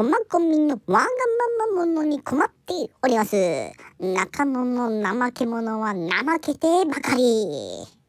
こまごみのわがまま者に困っております。中野の怠け者は怠けてばかり。